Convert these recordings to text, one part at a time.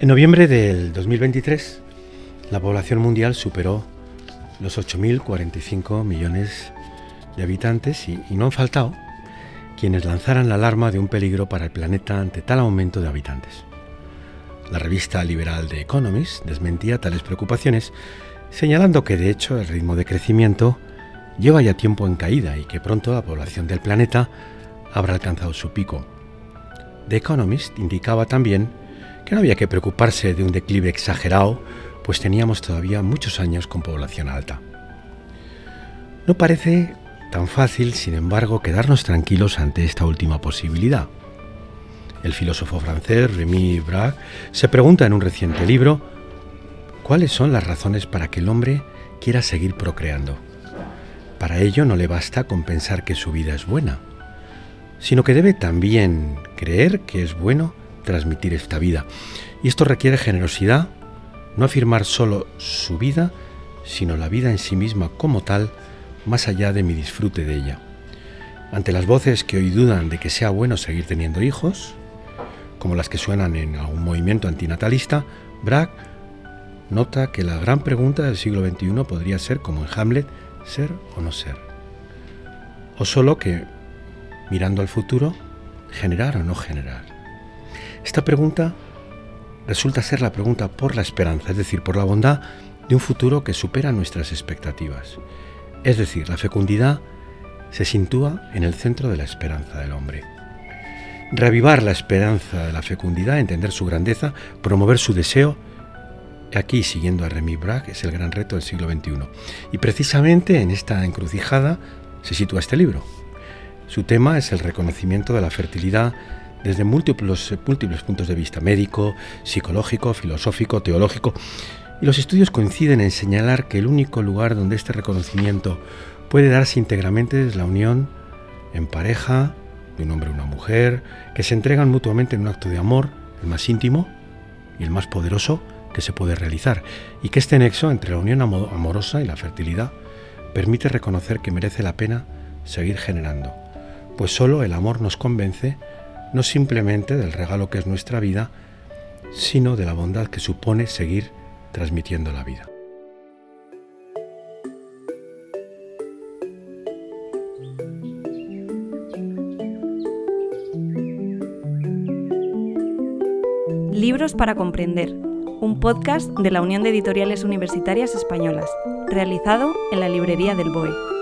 En noviembre del 2023, la población mundial superó los 8.045 millones de habitantes y, no han faltado quienes lanzaran la alarma de un peligro para el planeta ante tal aumento de habitantes. La revista liberal The Economist desmentía tales preocupaciones, señalando que de hecho el ritmo de crecimiento lleva ya tiempo en caída y que pronto la población del planeta habrá alcanzado su pico. The Economist indicaba también que no había que preocuparse de un declive exagerado, pues teníamos todavía muchos años con población alta. No parece tan fácil, sin embargo, quedarnos tranquilos ante esta última posibilidad. El filósofo francés Rémy Braque se pregunta en un reciente libro cuáles son las razones para que el hombre quiera seguir procreando. Para ello no le basta con pensar que su vida es buena, sino que debe también creer que es bueno transmitir esta vida. Y esto requiere generosidad, no afirmar solo su vida, sino la vida en sí misma como tal, más allá de mi disfrute de ella. Ante las voces que hoy dudan de que sea bueno seguir teniendo hijos, como las que suenan en algún movimiento antinatalista, Bragg nota que la gran pregunta del siglo XXI podría ser, como en Hamlet, ser o no ser. O solo que, mirando al futuro, generar o no generar. Esta pregunta resulta ser la pregunta por la esperanza, es decir, por la bondad de un futuro que supera nuestras expectativas. Es decir, la fecundidad se sitúa en el centro de la esperanza del hombre. Reavivar la esperanza de la fecundidad, entender su grandeza, promover su deseo, aquí siguiendo a Remy Bragg, es el gran reto del siglo XXI. Y precisamente en esta encrucijada se sitúa este libro. Su tema es el reconocimiento de la fertilidad desde múltiples, múltiples puntos de vista, médico, psicológico, filosófico, teológico. Y los estudios coinciden en señalar que el único lugar donde este reconocimiento puede darse íntegramente es la unión en pareja, de un hombre y una mujer, que se entregan mutuamente en un acto de amor, el más íntimo y el más poderoso que se puede realizar, y que este nexo entre la unión amorosa y la fertilidad permite reconocer que merece la pena seguir generando, pues solo el amor nos convence no simplemente del regalo que es nuestra vida, sino de la bondad que supone seguir transmitiendo la vida. Libros para comprender, un podcast de la Unión de Editoriales Universitarias Españolas, realizado en la librería del BOE.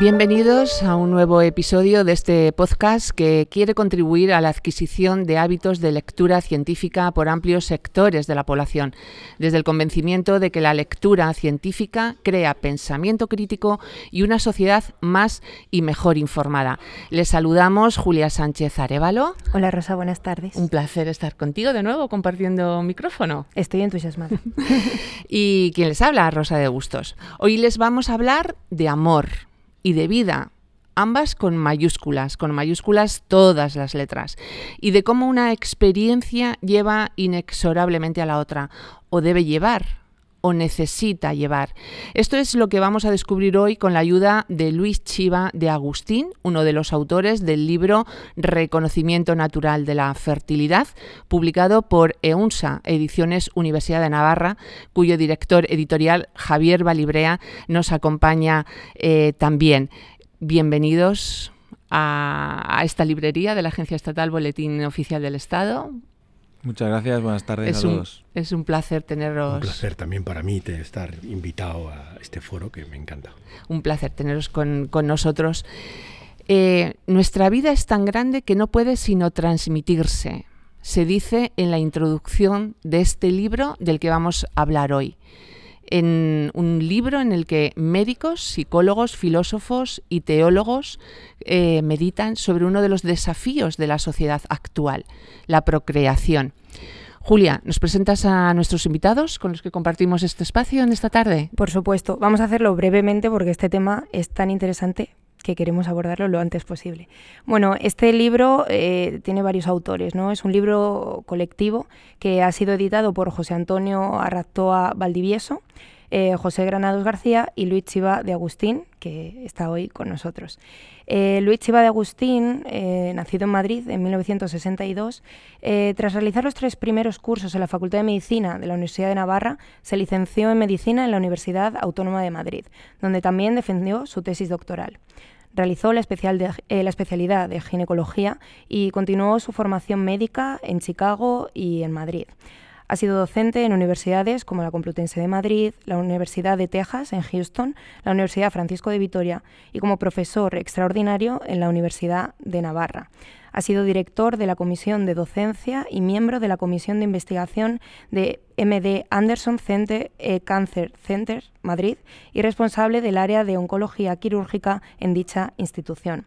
Bienvenidos a un nuevo episodio de este podcast que quiere contribuir a la adquisición de hábitos de lectura científica por amplios sectores de la población, desde el convencimiento de que la lectura científica crea pensamiento crítico y una sociedad más y mejor informada. Les saludamos Julia Sánchez Arevalo. Hola Rosa, buenas tardes. Un placer estar contigo de nuevo compartiendo micrófono. Estoy entusiasmada. y quien les habla, Rosa de Bustos. Hoy les vamos a hablar de amor y de vida, ambas con mayúsculas, con mayúsculas todas las letras, y de cómo una experiencia lleva inexorablemente a la otra, o debe llevar o necesita llevar. Esto es lo que vamos a descubrir hoy con la ayuda de Luis Chiva de Agustín, uno de los autores del libro Reconocimiento Natural de la Fertilidad, publicado por EUNSA, Ediciones Universidad de Navarra, cuyo director editorial Javier Balibrea nos acompaña eh, también. Bienvenidos a esta librería de la Agencia Estatal Boletín Oficial del Estado. Muchas gracias, buenas tardes es a un, todos. Es un placer teneros. Un placer también para mí de estar invitado a este foro que me encanta. Un placer teneros con, con nosotros. Eh, nuestra vida es tan grande que no puede sino transmitirse. Se dice en la introducción de este libro del que vamos a hablar hoy en un libro en el que médicos, psicólogos, filósofos y teólogos eh, meditan sobre uno de los desafíos de la sociedad actual, la procreación. Julia, ¿nos presentas a nuestros invitados con los que compartimos este espacio en esta tarde? Por supuesto, vamos a hacerlo brevemente porque este tema es tan interesante que queremos abordarlo lo antes posible. Bueno, este libro eh, tiene varios autores, ¿no? Es un libro colectivo que ha sido editado por José Antonio Arratoa Valdivieso, eh, José Granados García y Luis Chiva de Agustín, que está hoy con nosotros. Eh, Luis Chiva de Agustín, eh, nacido en Madrid en 1962, tras realizar los tres primeros cursos en la Facultad de Medicina de la Universidad de Navarra, se licenció en Medicina en la Universidad Autónoma de Madrid, donde también defendió su tesis doctoral. Realizó la, la, especialidad de ginecología y continuó su formación médica en Chicago y en Madrid. Ha sido docente en universidades como la Complutense de Madrid, la Universidad de Texas en Houston, la Universidad Francisco de Vitoria y como profesor extraordinario en la Universidad de Navarra. Ha sido director de la Comisión de Docencia y miembro de la Comisión de Investigación de MD Anderson Center, eh, Cancer Center Madrid y responsable del área de oncología quirúrgica en dicha institución.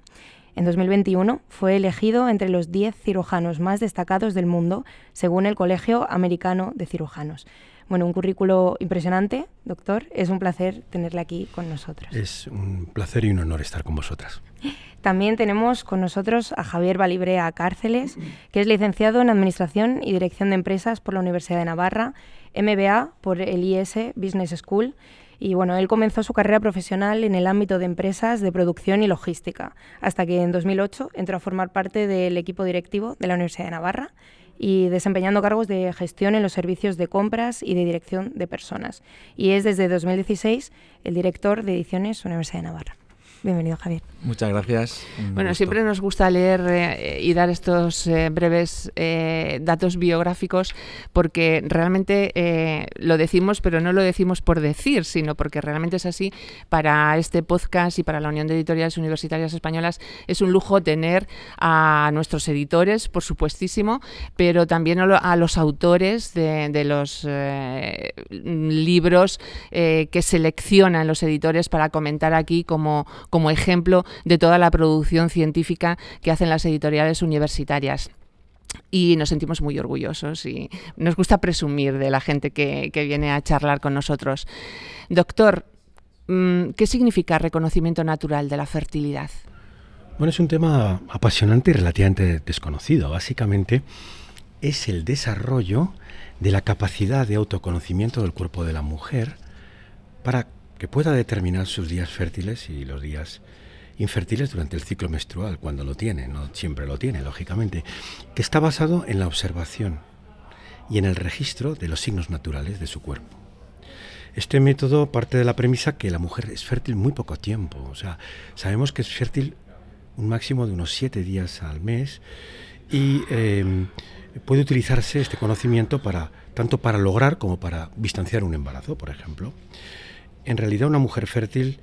En 2021 fue elegido entre los 10 cirujanos más destacados del mundo, según el Colegio Americano de Cirujanos. Bueno, un currículo impresionante, doctor. Es un placer tenerle aquí con nosotros. Es un placer y un honor estar con vosotras. También tenemos con nosotros a Javier Valibrea Cárceles, que es licenciado en Administración y Dirección de Empresas por la Universidad de Navarra, MBA por el IS Business School y bueno, él comenzó su carrera profesional en el ámbito de empresas de producción y logística, hasta que en 2008 entró a formar parte del equipo directivo de la Universidad de Navarra y desempeñando cargos de gestión en los servicios de compras y de dirección de personas. Y es desde 2016 el director de ediciones Universidad de Navarra. Bienvenido, Javier. Muchas gracias. bueno, siempre nos gusta leer eh, y dar estos eh, breves eh, datos biográficos porque realmente lo decimos, pero no lo decimos por decir, sino porque realmente es así. Para este podcast y para la Unión de Editoriales Universitarias Españolas es un lujo tener a nuestros editores, por supuestísimo, pero también a los autores de, de los libros que seleccionan los editores para comentar aquí como como ejemplo de toda la producción científica que hacen las editoriales universitarias y nos sentimos muy orgullosos y nos gusta presumir de la gente que, viene a charlar con nosotros. Doctor, mm, ¿qué significa reconocimiento natural de la fertilidad? Bueno, es un tema apasionante y relativamente desconocido. Básicamente es el desarrollo de la capacidad de autoconocimiento del cuerpo de la mujer para que pueda determinar sus días fértiles y los días infértiles durante el ciclo menstrual, cuando lo tiene, no siempre lo tiene, lógicamente, que está basado en la observación y en el registro de los signos naturales de su cuerpo. Este método parte de la premisa que la mujer es fértil muy poco tiempo, o sea, sabemos que es fértil un máximo de unos siete días al mes y em, puede utilizarse este conocimiento para tanto para lograr como para distanciar un embarazo, por ejemplo. En realidad una mujer fértil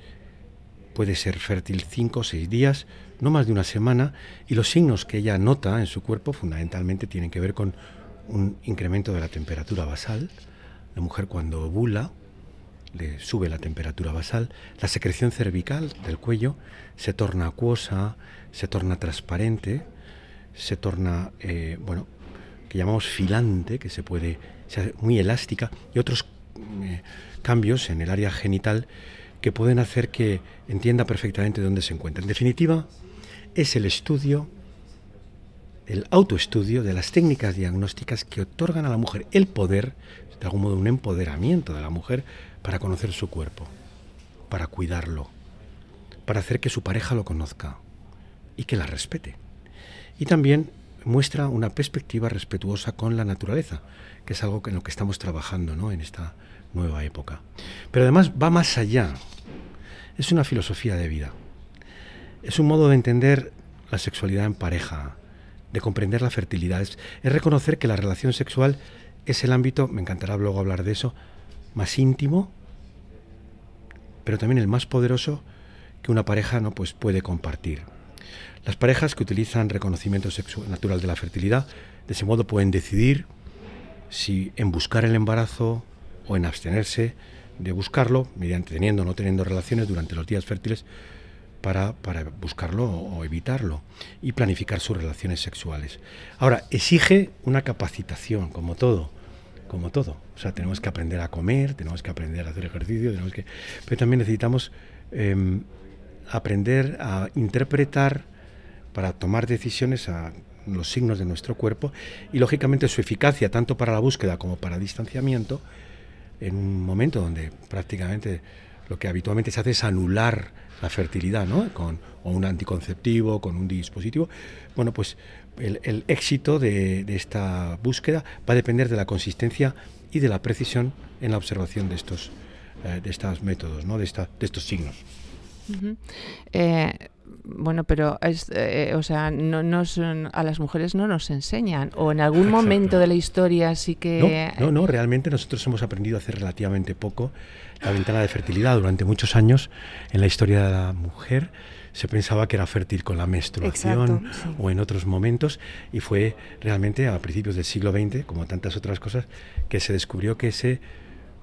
puede ser fértil cinco o seis días, no más de una semana, y los signos que ella nota en su cuerpo fundamentalmente tienen que ver con un incremento de la temperatura basal. La mujer cuando ovula le sube la temperatura basal, la secreción cervical del cuello se torna acuosa, se torna transparente, se torna, eh, bueno, que llamamos filante, que se puede, ser muy elástica, y otros eh, cambios en el área genital que pueden hacer que entienda perfectamente dónde se encuentra. En definitiva, es el estudio, el autoestudio de las técnicas diagnósticas que otorgan a la mujer el poder, de algún modo un empoderamiento de la mujer para conocer su cuerpo, para cuidarlo, para hacer que su pareja lo conozca y que la respete. Y también muestra una perspectiva respetuosa con la naturaleza, que es algo en lo que estamos trabajando ¿no? en esta nueva época. Pero además va más allá. Es una filosofía de vida. Es un modo de entender la sexualidad en pareja, de comprender la fertilidad. Es, reconocer que la relación sexual es el ámbito, me encantará luego hablar de eso, más íntimo, pero también el más poderoso que una pareja no pues, puede compartir. Las parejas que utilizan reconocimiento sexual natural de la fertilidad, de ese modo pueden decidir si en buscar el embarazo o en abstenerse de buscarlo, mediante teniendo o no teniendo relaciones durante los días fértiles, para, para, buscarlo o evitarlo y planificar sus relaciones sexuales. Ahora, exige una capacitación, como todo, como todo. O sea, tenemos que aprender a comer, tenemos que aprender a hacer ejercicio, tenemos que, pero también necesitamos em, aprender a interpretar para tomar decisiones a los signos de nuestro cuerpo y lógicamente su eficacia tanto para la búsqueda como para distanciamiento en un momento donde prácticamente lo que habitualmente se hace es anular la fertilidad, ¿no? Con o un anticonceptivo, con un dispositivo. Bueno, pues el, éxito de, esta búsqueda va a depender de la consistencia y de la precisión en la observación de estos, eh, de estos métodos, ¿no? de, esta, de estos signos. Bueno, pero es, eh, o sea, no nos, a las mujeres no nos enseñan, o en algún momento de la historia sí que... No, no, no, realmente nosotros hemos aprendido a hacer relativamente poco la ventana de fertilidad. Durante muchos años en la historia de la mujer se pensaba que era fértil con la menstruación o en otros momentos y fue realmente a principios del siglo XX, como tantas otras cosas, que se descubrió que se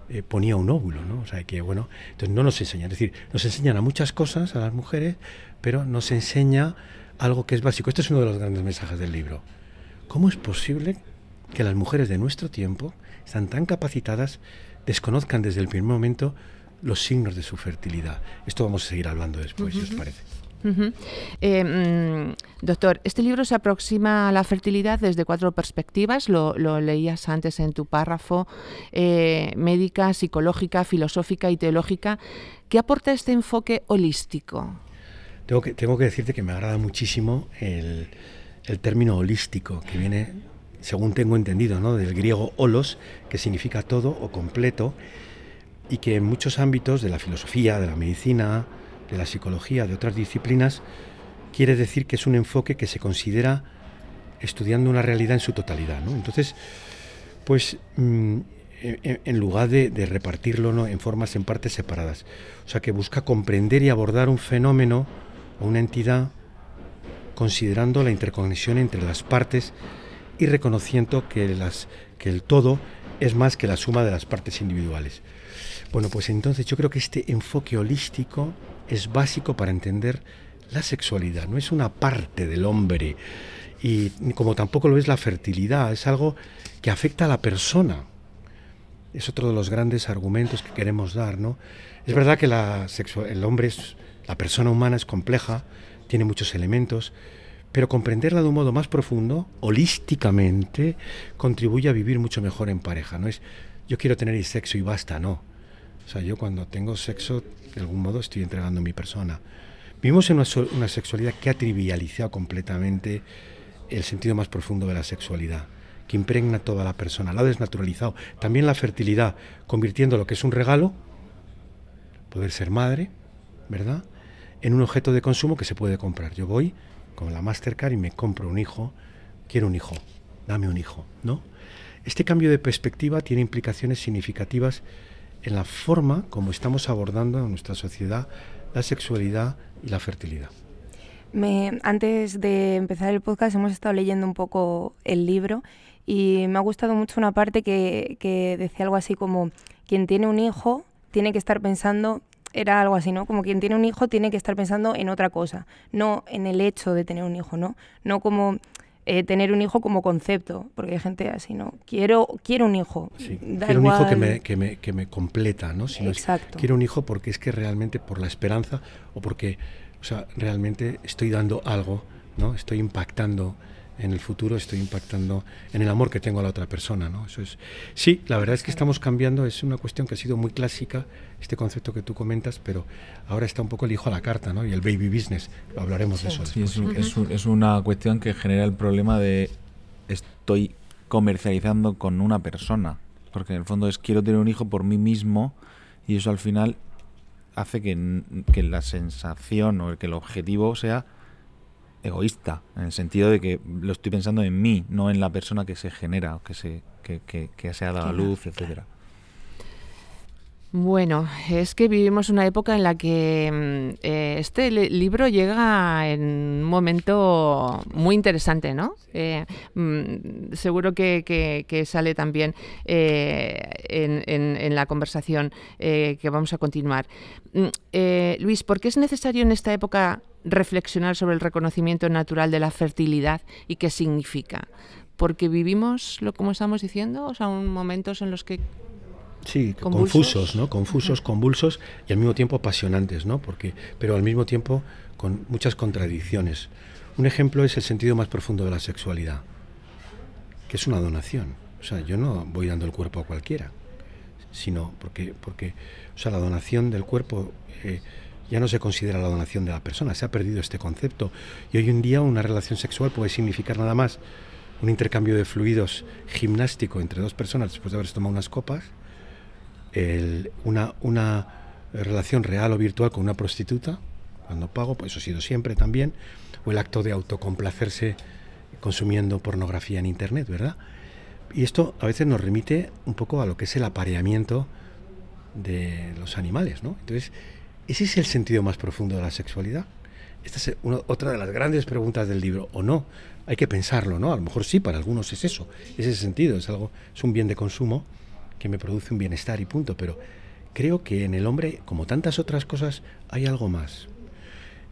eh, ponía un óvulo, ¿no? O sea, que bueno, entonces no nos enseñan, es decir, nos enseñan a muchas cosas a las mujeres, pero nos enseña algo que es básico. Este es uno de los grandes mensajes del libro. ¿Cómo es posible que las mujeres de nuestro tiempo están tan capacitadas, desconozcan desde el primer momento los signos de su fertilidad? Esto vamos a seguir hablando después, si os parece. Eh, mm, doctor, este libro se aproxima a la fertilidad desde cuatro perspectivas, lo, leías antes en tu párrafo, eh, médica, psicológica, filosófica y teológica. ¿Qué aporta este enfoque holístico? Tengo que, tengo que decirte que me agrada muchísimo el, término holístico, que viene, según tengo entendido, ¿no? del griego holos, que significa todo o completo, y que en muchos ámbitos de la filosofía, de la medicina, de la psicología, de otras disciplinas, quiere decir que es un enfoque que se considera estudiando una realidad en su totalidad. ¿no? Entonces, pues mm, en, lugar de, repartirlo en formas, en partes separadas. O sea, que busca comprender y abordar un fenómeno o una entidad considerando la interconexión entre las partes y reconociendo que, el todo es más que la suma de las partes individuales. Bueno, pues entonces yo creo que este enfoque holístico es básico para entender la sexualidad, no es una parte del hombre y como tampoco lo es la fertilidad, es algo que afecta a la persona. Es otro de los grandes argumentos que queremos dar, ¿no? Es verdad que el hombre es la persona humana es compleja, tiene muchos elementos, pero comprenderla de un modo más profundo, holísticamente, contribuye a vivir mucho mejor en pareja. No es yo quiero tener sexo y basta, no. O sea, yo cuando tengo sexo, de algún modo estoy entregando mi persona. Vivimos en una, sexualidad que ha trivializado completamente el sentido más profundo de la sexualidad, que impregna toda la persona, la ha desnaturalizado. También la fertilidad, convirtiendo lo que es un regalo, poder ser madre, ¿verdad?, en un objeto de consumo que se puede comprar. Yo voy con la Mastercard y me compro un hijo, quiero un hijo, dame un hijo, ¿no? Este cambio de perspectiva tiene implicaciones significativas en la forma como estamos abordando en nuestra sociedad la sexualidad y la fertilidad. Me, antes de empezar el podcast hemos estado leyendo un poco el libro y me ha gustado mucho una parte que, que decía algo así como quien tiene un hijo tiene que estar pensando era algo así, ¿no? Como quien tiene un hijo tiene que estar pensando en otra cosa, no en el hecho de tener un hijo, ¿no? No como eh, tener un hijo como concepto, porque hay gente así, ¿no? Quiero, quiero un hijo. quiero un hijo que me, que me, que me completa, ¿no? Exacto. quiero un hijo porque es que realmente por la esperanza o porque, o sea, realmente estoy dando algo, ¿no? Estoy impactando en el futuro estoy impactando en el amor que tengo a la otra persona, ¿no? Eso es sí, la verdad es que estamos cambiando, es una cuestión que ha sido muy clásica este concepto que tú comentas, pero ahora está un poco el hijo a la carta, ¿no? Y el baby business, hablaremos de eso. Sí, es, es, una cuestión que genera el problema de estoy comercializando con una persona, porque en el fondo es quiero tener un hijo por mí mismo y eso al final hace que, que la sensación o que el objetivo sea egoísta, en el sentido de que lo estoy pensando en mí, no en la persona que se genera, que se, que, que, que se ha dado a la luz, etcétera. Bueno, es que vivimos una época en la que mm, eh, este libro llega en un momento muy interesante, ¿no? Eh, mm, seguro que, sale también eh, en, la conversación que vamos a continuar. Mm, Luis, ¿por qué es necesario en esta época reflexionar sobre el reconocimiento natural de la fertilidad y qué significa? Porque vivimos, lo como estamos diciendo, o sea, momentos en los que Sí, confusos, ¿no? Confusos, convulsos y al mismo tiempo apasionantes, ¿no? Porque, pero al mismo tiempo con muchas contradicciones. Un ejemplo es el sentido más profundo de la sexualidad, que es una donación. O sea, yo no voy dando el cuerpo a cualquiera, sino porque, porque o sea, la donación del cuerpo eh, ya no se considera la donación de la persona, se ha perdido este concepto. Y hoy en día una relación sexual puede significar nada más un intercambio de fluidos gimnástico entre dos personas después de haberse tomado unas copas, una, una relación real o virtual con una prostituta, cuando pago, pues eso ha sido siempre también, o el acto de autocomplacerse consumiendo pornografía en Internet, ¿verdad? Y esto a veces nos remite un poco a lo que es el apareamiento de los animales, ¿no? Entonces, ¿ese es el sentido más profundo de la sexualidad? Esta es otra de las grandes preguntas del libro, ¿o no? Hay que pensarlo, ¿no? A lo mejor sí, para algunos es eso, es ese sentido, es algo, es un bien de consumo que me produce un bienestar y punto, pero creo que en el hombre, como tantas otras cosas, hay algo más.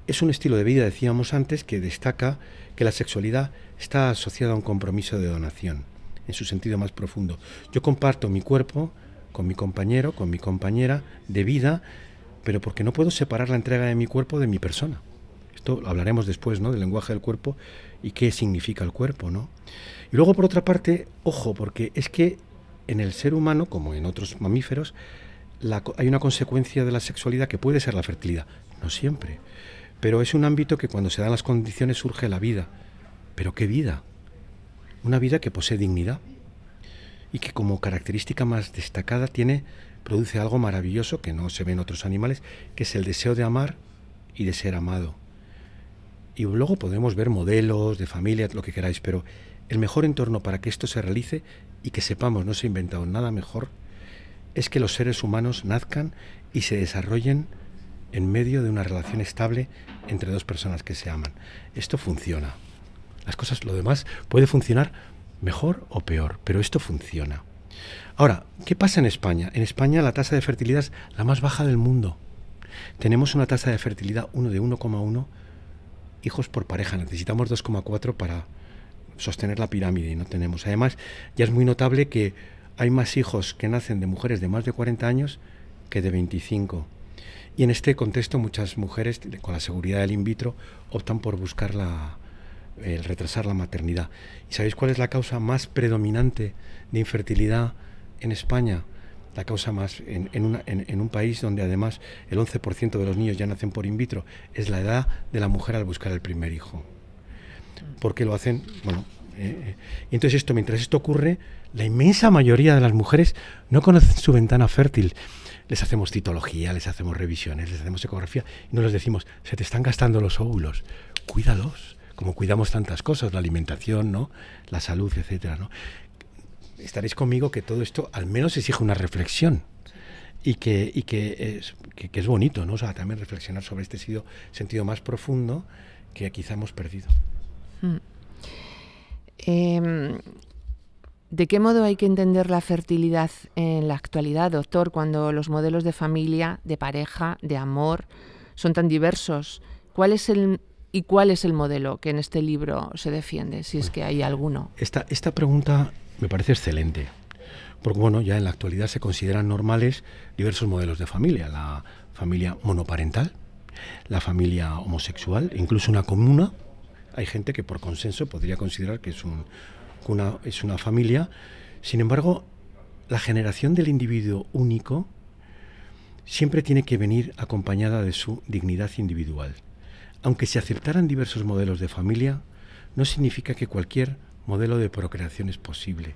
Es un estilo de vida, decíamos antes, que destaca que la sexualidad está asociada a un compromiso de donación, en su sentido más profundo. Yo comparto mi cuerpo con mi compañero, con mi compañera de vida, pero porque no puedo separar la entrega de mi cuerpo de mi persona. Esto hablaremos después, ¿no? Del lenguaje del cuerpo y qué significa el cuerpo, ¿no? Y luego, por otra parte, ojo, porque es que en el ser humano, como en otros mamíferos, hay una consecuencia de la sexualidad que puede ser la fertilidad. No siempre. Pero es un ámbito que cuando se dan las condiciones surge la vida. ¿Pero qué vida? Una vida que posee dignidad y que como característica más destacada tiene, produce algo maravilloso que no se ve en otros animales, que es el deseo de amar y de ser amado. Y luego podemos ver modelos de familia, lo que queráis, pero el mejor entorno para que esto se realice y que sepamos no se ha inventado nada mejor es que los seres humanos nazcan y se desarrollen en medio de una relación estable entre dos personas que se aman. Esto funciona. Las cosas, lo demás puede funcionar mejor o peor, pero esto funciona. Ahora, ¿qué pasa en España? En España la tasa de fertilidad es la más baja del mundo. Tenemos una tasa de fertilidad uno de 1,1 hijos por pareja. Necesitamos 2,4 para sostener la pirámide y no tenemos. Además, ya es muy notable que hay más hijos que nacen de mujeres de más de 40 años que de 25. Y en este contexto muchas mujeres, con la seguridad del in vitro, optan por buscar la, el retrasar la maternidad. ¿Y sabéis cuál es la causa más predominante de infertilidad en España? La causa más en, en, un país donde además el 11% de los niños ya nacen por in vitro es la edad de la mujer al buscar el primer hijo. ¿Por qué lo hacen? Bueno, eh, eh, entonces esto, mientras esto ocurre, la inmensa mayoría de las mujeres no conocen su ventana fértil les hacemos citología, les hacemos revisiones, les hacemos ecografía y no les decimos, se te están gastando los óvulos, cuídalos, como cuidamos tantas cosas, la alimentación, ¿no? la salud, etcétera, ¿no? Estaréis conmigo que todo esto al menos exige una reflexión y que, que, es, bonito, ¿no? O sea, también reflexionar sobre este sentido más profundo que quizá hemos perdido. Hmm. Em, ¿De qué modo hay que entender la fertilidad en la actualidad, doctor, cuando los modelos de familia, de pareja, de amor son tan diversos? ¿Cuál es el y cuál es el modelo que en este libro se defiende, si es que hay alguno? Esta, esta pregunta me parece excelente, porque bueno, ya en la actualidad se consideran normales diversos modelos de familia, la familia monoparental, la familia homosexual, incluso una comuna. Hay gente que por consenso podría considerar que es un, una, es una familia. Sin embargo, la generación del individuo único siempre tiene que venir acompañada de su dignidad individual. Aunque se aceptaran diversos modelos de familia, no significa que cualquier modelo de procreación es posible.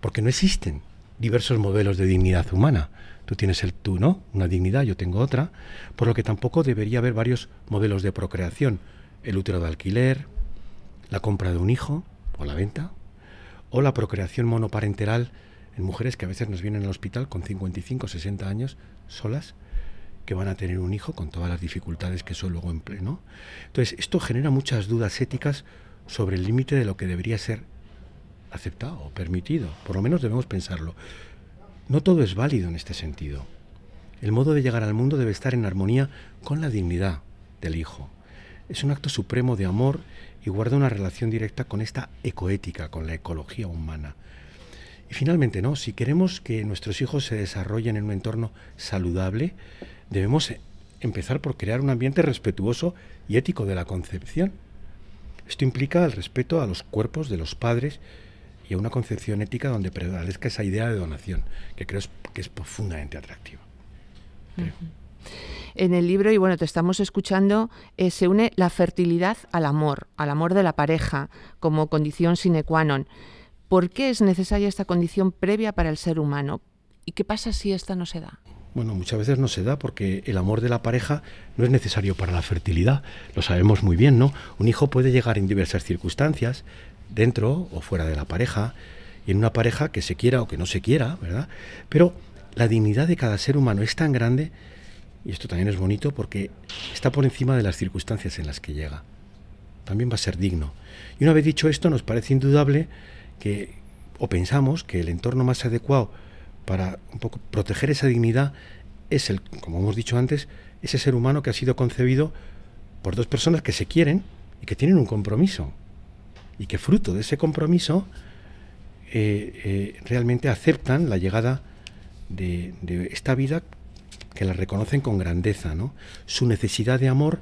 Porque no existen diversos modelos de dignidad humana. Tú tienes el tú, ¿no? Una dignidad, yo tengo otra, por lo que tampoco debería haber varios modelos de procreación. El útero de alquiler, la compra de un hijo, o la venta, o la procreación monoparental en mujeres que a veces nos vienen al hospital con 55, 60 años solas, que van a tener un hijo con todas las dificultades que eso luego pleno. Entonces, esto genera muchas dudas éticas sobre el límite de lo que debería ser aceptado o permitido. Por lo menos debemos pensarlo. No todo es válido en este sentido. El modo de llegar al mundo debe estar en armonía con la dignidad del hijo. Es un acto supremo de amor y guarda una relación directa con esta ecoética, con la ecología humana. Y finalmente, ¿no? Si queremos que nuestros hijos se desarrollen en un entorno saludable, debemos empezar por crear un ambiente respetuoso y ético de la concepción. Esto implica el respeto a los cuerpos de los padres y a una concepción ética donde prevalezca esa idea de donación, que creo que es profundamente atractiva. En el libro, y bueno, te estamos escuchando, eh, se une la fertilidad al amor, al amor de la pareja, como condición sine qua non. ¿Por qué es necesaria esta condición previa para el ser humano? ¿Y qué pasa si esta no se da? Bueno, muchas veces no se da porque el amor de la pareja no es necesario para la fertilidad. Lo sabemos muy bien, ¿no? Un hijo puede llegar en diversas circunstancias, dentro o fuera de la pareja, y en una pareja que se quiera o que no se quiera, ¿verdad? Pero la dignidad de cada ser humano es tan grande, y esto también es bonito porque está por encima de las circunstancias en las que llega. También va a ser digno. Y una vez dicho esto, nos parece indudable que, o pensamos que el entorno más adecuado para un poco proteger esa dignidad es el, como hemos dicho antes, ese ser humano que ha sido concebido por dos personas que se quieren y que tienen un compromiso. Y que fruto de ese compromiso eh, eh, realmente aceptan la llegada de, esta vida que la reconocen con grandeza, ¿no? Su necesidad de amor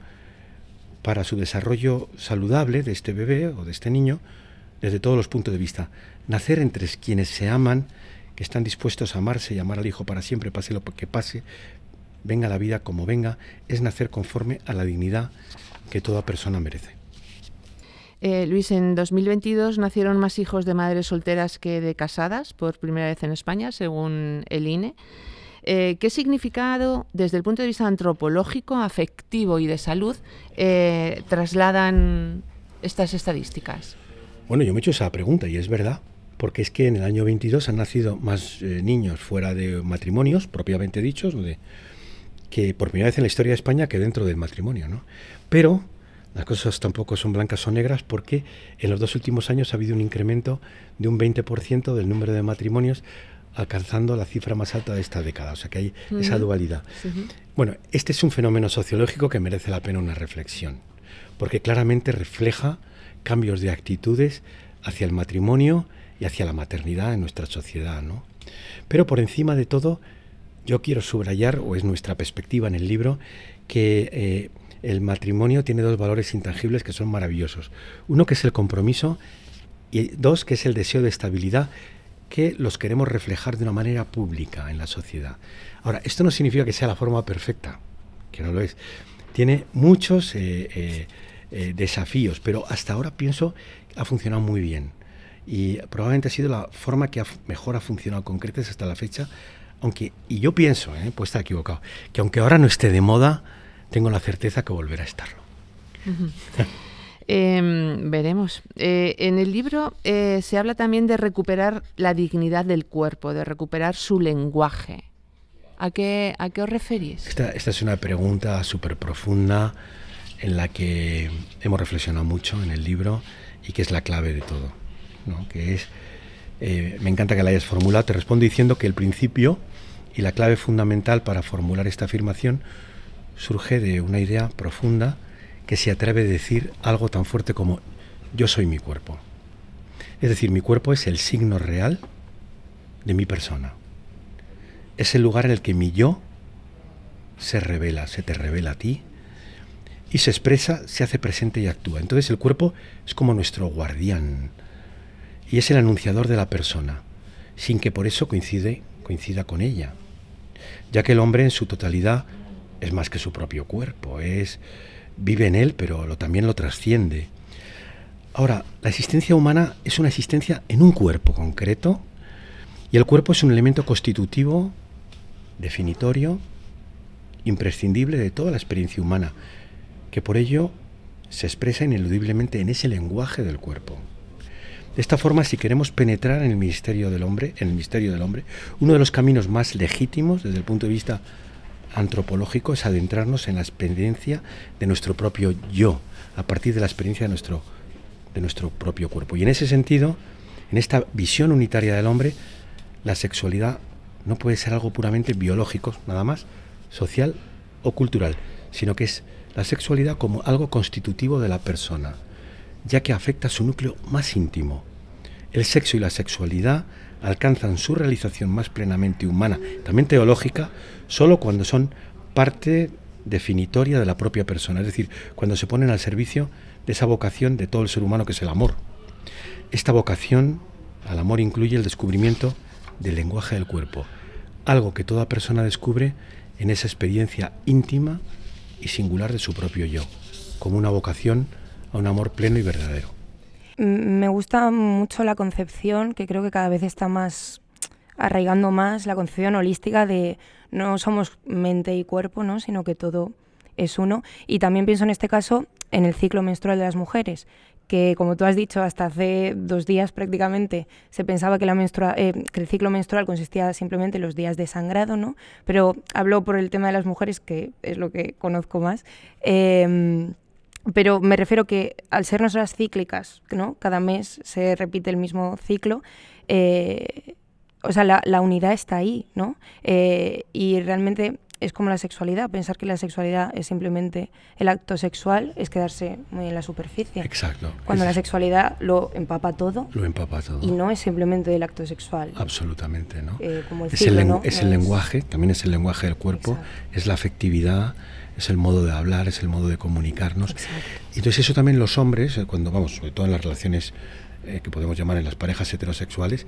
para su desarrollo saludable de este bebé o de este niño desde todos los puntos de vista. Nacer entre quienes se aman que están dispuestos a amarse y amar al Hijo para siempre, pase lo que pase, venga la vida como venga, es nacer conforme a la dignidad que toda persona merece. Eh, Luis, en 2022 nacieron más hijos de madres solteras que de casadas por primera vez en España, según el INE. Eh, ¿Qué significado, desde el punto de vista antropológico, afectivo y de salud, eh, trasladan estas estadísticas? Bueno, yo me he hecho esa pregunta y es verdad porque es que en el año 22 han nacido más eh, niños fuera de matrimonios, propiamente dichos, que por primera vez en la historia de España que dentro del matrimonio. ¿no? Pero las cosas tampoco son blancas o negras porque en los dos últimos años ha habido un incremento de un 20% del número de matrimonios alcanzando la cifra más alta de esta década. O sea que hay esa dualidad. Bueno, este es un fenómeno sociológico que merece la pena una reflexión, porque claramente refleja cambios de actitudes hacia el matrimonio y hacia la maternidad en nuestra sociedad, ¿no? Pero por encima de todo, yo quiero subrayar, o es nuestra perspectiva en el libro, que eh, el matrimonio tiene dos valores intangibles que son maravillosos. Uno que es el compromiso y dos que es el deseo de estabilidad que los queremos reflejar de una manera pública en la sociedad. Ahora, esto no significa que sea la forma perfecta, que no lo es. Tiene muchos eh, eh, desafíos, pero hasta ahora pienso que ha funcionado muy bien y probablemente ha sido la forma que mejor ha funcionado con creces hasta la fecha, aunque, y yo pienso, ¿eh? puede estar equivocado, que aunque ahora no esté de moda, tengo la certeza que volverá a estarlo. Em, veremos. Eh, en el libro eh, se habla también de recuperar la dignidad del cuerpo, de recuperar su lenguaje. ¿A qué, a qué os referís? Esta, esta es una pregunta súper profunda en la que hemos reflexionado mucho en el libro y que es la clave de todo que es, eh, me encanta que la hayas formulado, te respondo diciendo que el principio y la clave fundamental para formular esta afirmación surge de una idea profunda que se atreve a decir algo tan fuerte como yo soy mi cuerpo. Es decir, mi cuerpo es el signo real de mi persona. Es el lugar en el que mi yo se revela, se te revela a ti y se expresa, se hace presente y actúa. Entonces el cuerpo es como nuestro guardián, y es el anunciador de la persona, sin que por eso coincide, coincida con ella, ya que el hombre en su totalidad es más que su propio cuerpo, es vive en él, pero lo, también lo trasciende. Ahora, la existencia humana es una existencia en un cuerpo concreto y el cuerpo es un elemento constitutivo, definitorio, imprescindible de toda la experiencia humana, que por ello se expresa ineludiblemente en ese lenguaje del cuerpo. De esta forma, si queremos penetrar en el misterio del hombre, en el misterio del hombre, uno de los caminos más legítimos desde el punto de vista antropológico es adentrarnos en la experiencia de nuestro propio yo, a partir de la experiencia de nuestro, de nuestro propio cuerpo. Y en ese sentido, en esta visión unitaria del hombre, la sexualidad no puede ser algo puramente biológico, nada más, social o cultural, sino que es la sexualidad como algo constitutivo de la persona ya que afecta a su núcleo más íntimo. El sexo y la sexualidad alcanzan su realización más plenamente humana, también teológica, solo cuando son parte definitoria de la propia persona, es decir, cuando se ponen al servicio de esa vocación de todo el ser humano que es el amor. Esta vocación al amor incluye el descubrimiento del lenguaje del cuerpo, algo que toda persona descubre en esa experiencia íntima y singular de su propio yo, como una vocación a un amor pleno y verdadero. Me gusta mucho la concepción, que creo que cada vez está más arraigando más, la concepción holística de no somos mente y cuerpo, ¿no? sino que todo es uno. Y también pienso en este caso en el ciclo menstrual de las mujeres, que como tú has dicho, hasta hace dos días prácticamente se pensaba que, la eh, que el ciclo menstrual consistía simplemente en los días de sangrado, ¿no? Pero hablo por el tema de las mujeres, que es lo que conozco más. Em, pero me refiero que al ser nosotras cíclicas, ¿no? Cada mes se repite el mismo ciclo, eh, o sea, la, la, unidad está ahí, ¿no? Eh, y realmente es como la sexualidad, pensar que la sexualidad es simplemente el acto sexual es quedarse muy en la superficie. Exacto. Cuando la sexualidad lo empapa todo. Lo empapa todo. Y no es simplemente el acto sexual. Absolutamente, ¿no? Eh, como el es, el, ¿no? es No el lenguaje, también es el lenguaje del cuerpo, Exacto. es la afectividad, es el modo de hablar, es el modo de comunicarnos. Exacto. Entonces eso también los hombres, eh, cuando vamos, sobre todo en las relaciones eh, que podemos llamar en las parejas heterosexuales,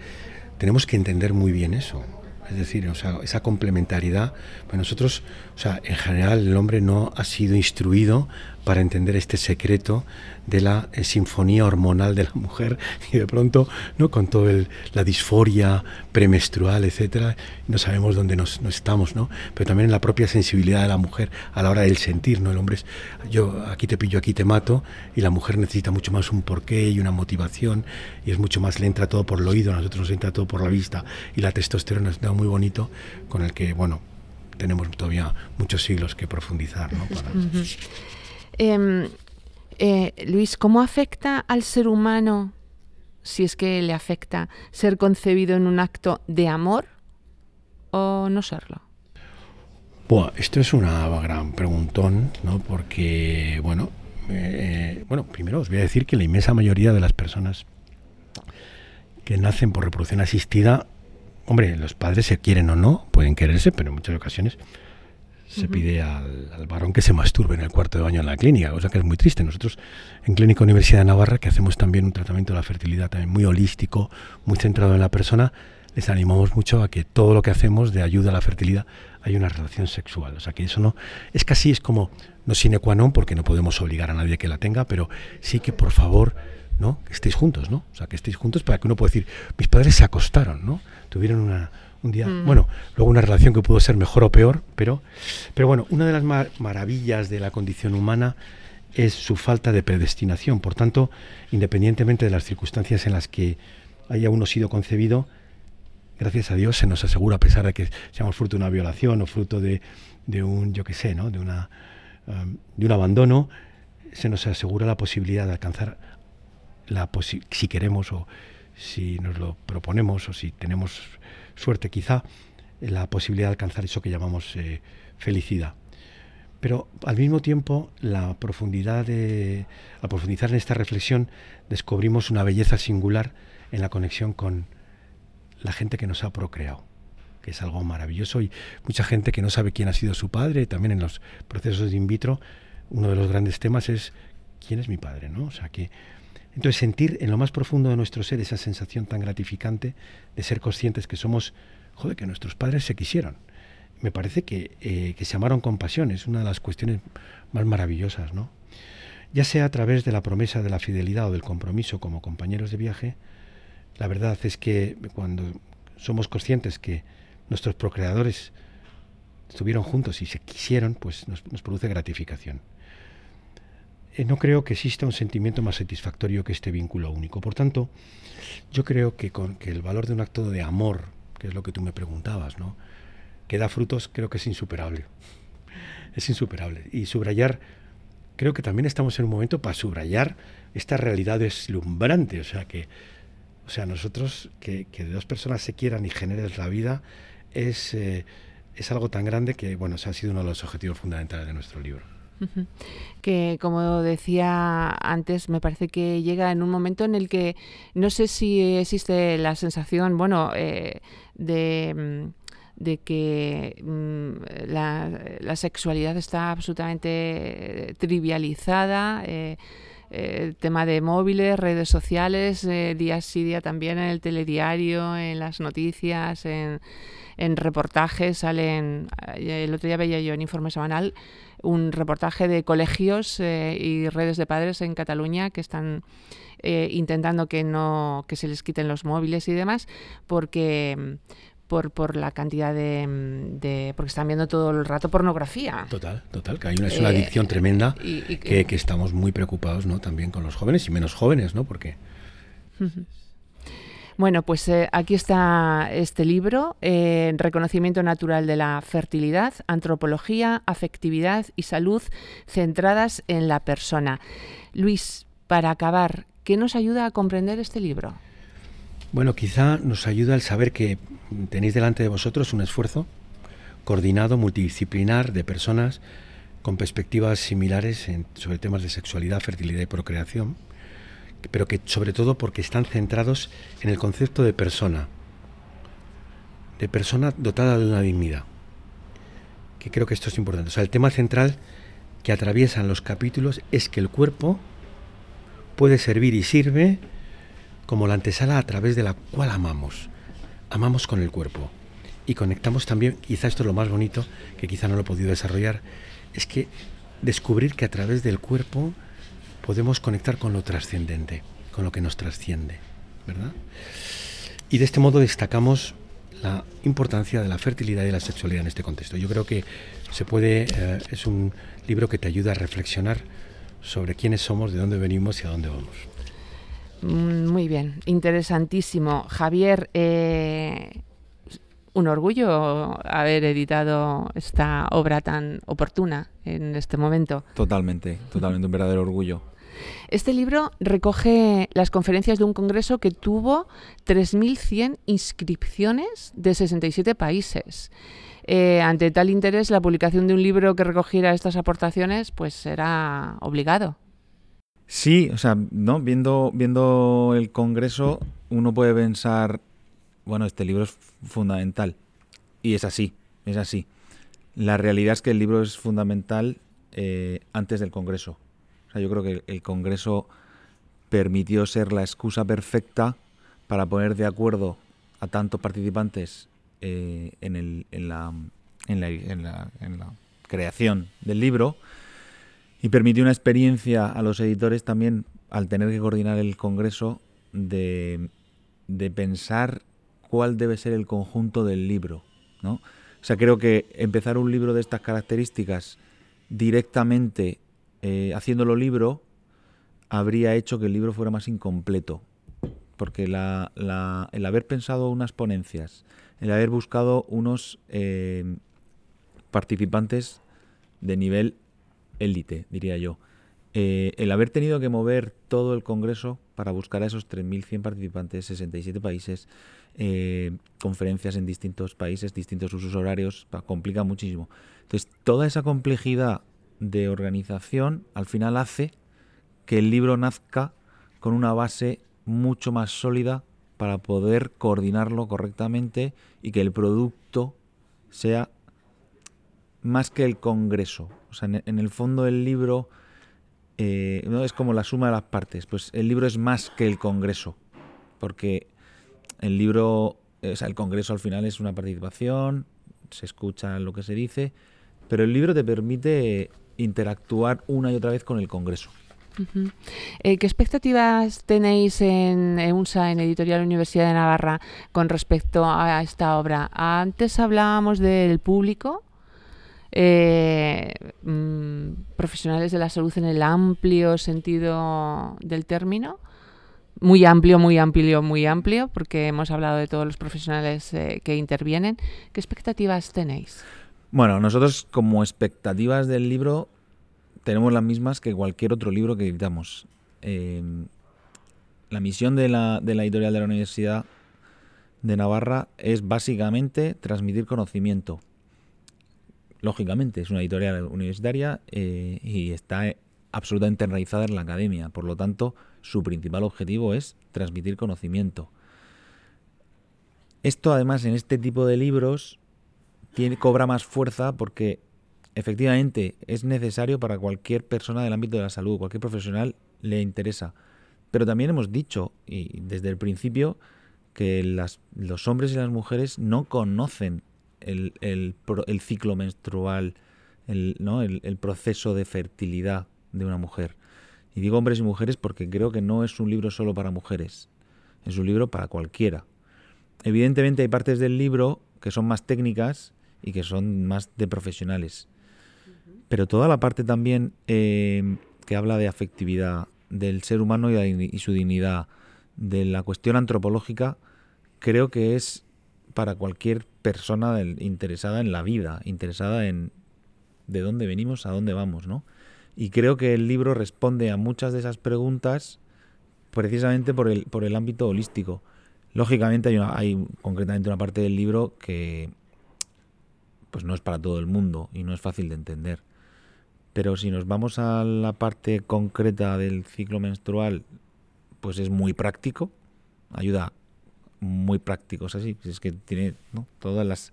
tenemos que entender muy bien eso. Es decir, o sea, esa complementariedad, pues nosotros, o sea, en general el hombre no ha sido instruido para entender este secreto de la eh, sinfonía hormonal de la mujer y de pronto, ¿no? Con toda la disforia premenstrual, etcétera, no sabemos dónde nos, nos, estamos, ¿no? Pero también en la propia sensibilidad de la mujer a la hora del sentir, ¿no? El hombre es, yo aquí te pillo, aquí te mato, y la mujer necesita mucho más un porqué y una motivación, y es mucho más, le entra todo por el oído, a nosotros nos entra todo por la vista, y la testosterona es algo muy bonito con el que, bueno, tenemos todavía muchos siglos que profundizar, ¿no? Para... Uh -huh. eh, eh, Luis, ¿cómo afecta al ser humano, si es que le afecta, ser concebido en un acto de amor o no serlo? Bueno, esto es una gran preguntón, ¿no? Porque, bueno, eh, bueno, primero os voy a decir que la inmensa mayoría de las personas que nacen por reproducción asistida, hombre, los padres se quieren o no, pueden quererse, pero en muchas ocasiones se uh -huh. pide al, al, varón que se masturbe en el cuarto de baño en la clínica, cosa que es muy triste. Nosotros en Clínica Universidad de Navarra, que hacemos también un tratamiento de la fertilidad también muy holístico, muy centrado en la persona, les animamos mucho a que todo lo que hacemos de ayuda a la fertilidad hay una relación sexual. O sea, que eso no es casi es como no sine qua non, porque no podemos obligar a nadie que la tenga, pero sí que por favor, ¿no? Que estéis juntos, ¿no? O sea, que estéis juntos para que uno pueda decir, mis padres se acostaron, ¿no? Tuvieron una, un día, mm. bueno, luego una relación que pudo ser mejor o peor, pero, pero bueno, una de las mar maravillas de la condición humana es su falta de predestinación. Por tanto, independientemente de las circunstancias en las que haya uno sido concebido, gracias a Dios se nos asegura, a pesar de que seamos fruto de una violación o fruto de, de un, yo qué sé, ¿no? de, una, um, de un abandono, se nos asegura la posibilidad de alcanzar, la posi si queremos o si nos lo proponemos o si tenemos suerte quizá, la posibilidad de alcanzar eso que llamamos eh, felicidad. Pero al mismo tiempo, la profundidad de, al profundizar en esta reflexión, descubrimos una belleza singular en la conexión con la gente que nos ha procreado, que es algo maravilloso y mucha gente que no sabe quién ha sido su padre, también en los procesos de in vitro, uno de los grandes temas es quién es mi padre, ¿no? O sea que entonces sentir en lo más profundo de nuestro ser esa sensación tan gratificante de ser conscientes que somos, joder, que nuestros padres se quisieron. Me parece que, eh, que se amaron con pasión, es una de las cuestiones más maravillosas, ¿no? Ya sea a través de la promesa de la fidelidad o del compromiso como compañeros de viaje, la verdad es que cuando somos conscientes que nuestros procreadores estuvieron juntos y se quisieron, pues nos, nos produce gratificación. Eh, no creo que exista un sentimiento más satisfactorio que este vínculo único. Por tanto, yo creo que, con, que el valor de un acto de amor, que es lo que tú me preguntabas, ¿no? que da frutos, creo que es insuperable. Es insuperable. Y subrayar, creo que también estamos en un momento para subrayar esta realidad deslumbrante. O sea, que o sea, nosotros, que, dos personas se quieran y generen la vida, es, eh, es algo tan grande que, bueno, se ha sido uno de los objetivos fundamentales de nuestro libro. Que como decía antes, me parece que llega en un momento en el que no sé si existe la sensación, bueno, eh, de, mm, que mm, la, sexualidad está absolutamente trivializada. Eh, el tema de móviles, redes sociales, eh, día sí día también en el telediario, en las noticias, en, en reportajes, salen, eh, el otro día veía yo en Informe Semanal un reportaje de colegios eh, y redes de padres en Cataluña que están intentando que no que se les quiten los móviles y demás porque por, por la cantidad de, porque están viendo todo el rato pornografía. Total, total, que hay una, es una adicción eh, tremenda y, que, que, estamos muy preocupados ¿no? también con los jóvenes y menos jóvenes, ¿no? Porque... Bueno, pues eh, aquí está este libro, eh, Reconocimiento Natural de la Fertilidad, Antropología, Afectividad y Salud centradas en la persona. Luis, para acabar, ¿qué nos ayuda a comprender este libro? Bueno, quizá nos ayuda el saber que tenéis delante de vosotros un esfuerzo coordinado, multidisciplinar, de personas con perspectivas similares sobre temas de sexualidad, fertilidad y procreación, pero que sobre todo porque están centrados en el concepto de persona, de persona dotada de una dignidad, que creo que esto es importante. O sea, el tema central que atraviesan los capítulos es que el cuerpo puede servir y sirve como la antesala a través de la cual amamos. Amamos con el cuerpo. Y conectamos también, quizá esto es lo más bonito, que quizá no lo he podido desarrollar, es que descubrir que a través del cuerpo podemos conectar con lo trascendente, con lo que nos trasciende, ¿verdad? Y de este modo destacamos la importancia de la fertilidad y la sexualidad en este contexto. Yo creo que se puede, eh, es un libro que te ayuda a reflexionar sobre quiénes somos, de dónde venimos y a dónde vamos. Mm, muy bien, interesantísimo. Javier, eh, un orgullo haber editado esta obra tan oportuna en este momento. Totalmente, totalmente un verdadero orgullo. Este libro recoge las conferencias de un congreso que tuvo 3.100 inscripciones de 67 países. Eh, ante tal interés, la publicación de un libro que recogiera estas aportaciones pues era obligado. Sí, o sea, ¿no? Viendo, viendo el Congreso, uno puede pensar, bueno, este libro es fundamental. Y es así, es así. La realidad es que el libro es fundamental eh, antes del Congreso. O sea, yo creo que el Congreso permitió ser la excusa perfecta para poner de acuerdo a tantos participantes eh, en, la, creación del libro y permitió una experiencia a los editores también, al tener que coordinar el Congreso, de, pensar cuál debe ser el conjunto del libro. ¿no? O sea, creo que empezar un libro de estas características directamente eh, haciéndolo libro habría hecho que el libro fuera más incompleto. Porque la, el haber pensado unas ponencias, el haber buscado unos eh, participantes de nivel élite, diría yo. Eh, el haber tenido que mover todo el Congreso para buscar a esos 3.100 participantes, 67 países, eh, conferencias en distintos países, distintos usos horarios, complica muchísimo. Entonces, toda esa complejidad de organización al final hace que el libro nazca con una base mucho más sólida para poder coordinarlo correctamente y que el producto sea más que el Congreso. O sea, en, el fondo el libro eh, ¿no? es como la suma de las partes. Pues el libro es más que el Congreso. Porque el libro, o sea, el Congreso al final es una participación, se escucha lo que se dice, pero el libro te permite interactuar una y otra vez con el Congreso. Eh, ¿Qué expectativas tenéis en EUNSA, en Editorial Universidad de Navarra, con respecto a esta obra? Antes hablábamos del público, eh, mm, profesionales de la salud en el amplio sentido del término. Muy amplio, muy amplio, muy amplio, porque hemos hablado de todos los profesionales eh, que intervienen. ¿Qué expectativas tenéis? Bueno, nosotros como expectativas del libro tenemos las mismas que cualquier otro libro que editamos. Eh, la misión de la, de la editorial de la Universidad de Navarra es básicamente transmitir conocimiento lógicamente, es una editorial universitaria eh, y está absolutamente enraizada en la academia. Por lo tanto, su principal objetivo es transmitir conocimiento. Esto, además, en este tipo de libros tiene, cobra más fuerza porque efectivamente es necesario para cualquier persona del ámbito de la salud, cualquier profesional le interesa. Pero también hemos dicho, y desde el principio, que las, los hombres y las mujeres no conocen el, el, el ciclo menstrual, el, ¿no? el, proceso de fertilidad de una mujer. Y digo hombres y mujeres porque creo que no es un libro solo para mujeres, es un libro para cualquiera. Evidentemente hay partes del libro que son más técnicas y que son más de profesionales. Pero toda la parte también eh, que habla de afectividad del ser humano y, su dignidad, de la cuestión antropológica, creo que es para cualquier persona interesada en la vida, interesada en de dónde venimos, a dónde vamos, ¿no? Y creo que el libro responde a muchas de esas preguntas precisamente por el, por el ámbito holístico. Lógicamente hay, hay concretamente una parte del libro que pues no es para todo el mundo y no es fácil de entender. Pero si nos vamos a la parte concreta del ciclo menstrual, pues es muy práctico, ayuda muy práctico, es así, es que tiene todas las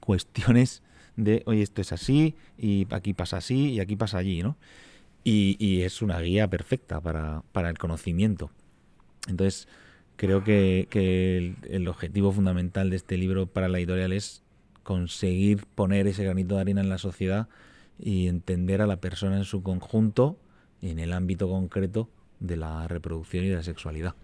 cuestiones de, oye, esto es así, y aquí pasa así, y aquí pasa allí, ¿no? Y, es una guía perfecta para, el conocimiento. Entonces, creo que, que el, objetivo fundamental de este libro para la editorial es conseguir poner ese granito de arena en la sociedad y entender a la persona en su conjunto en el ámbito concreto de la reproducción y de la sexualidad.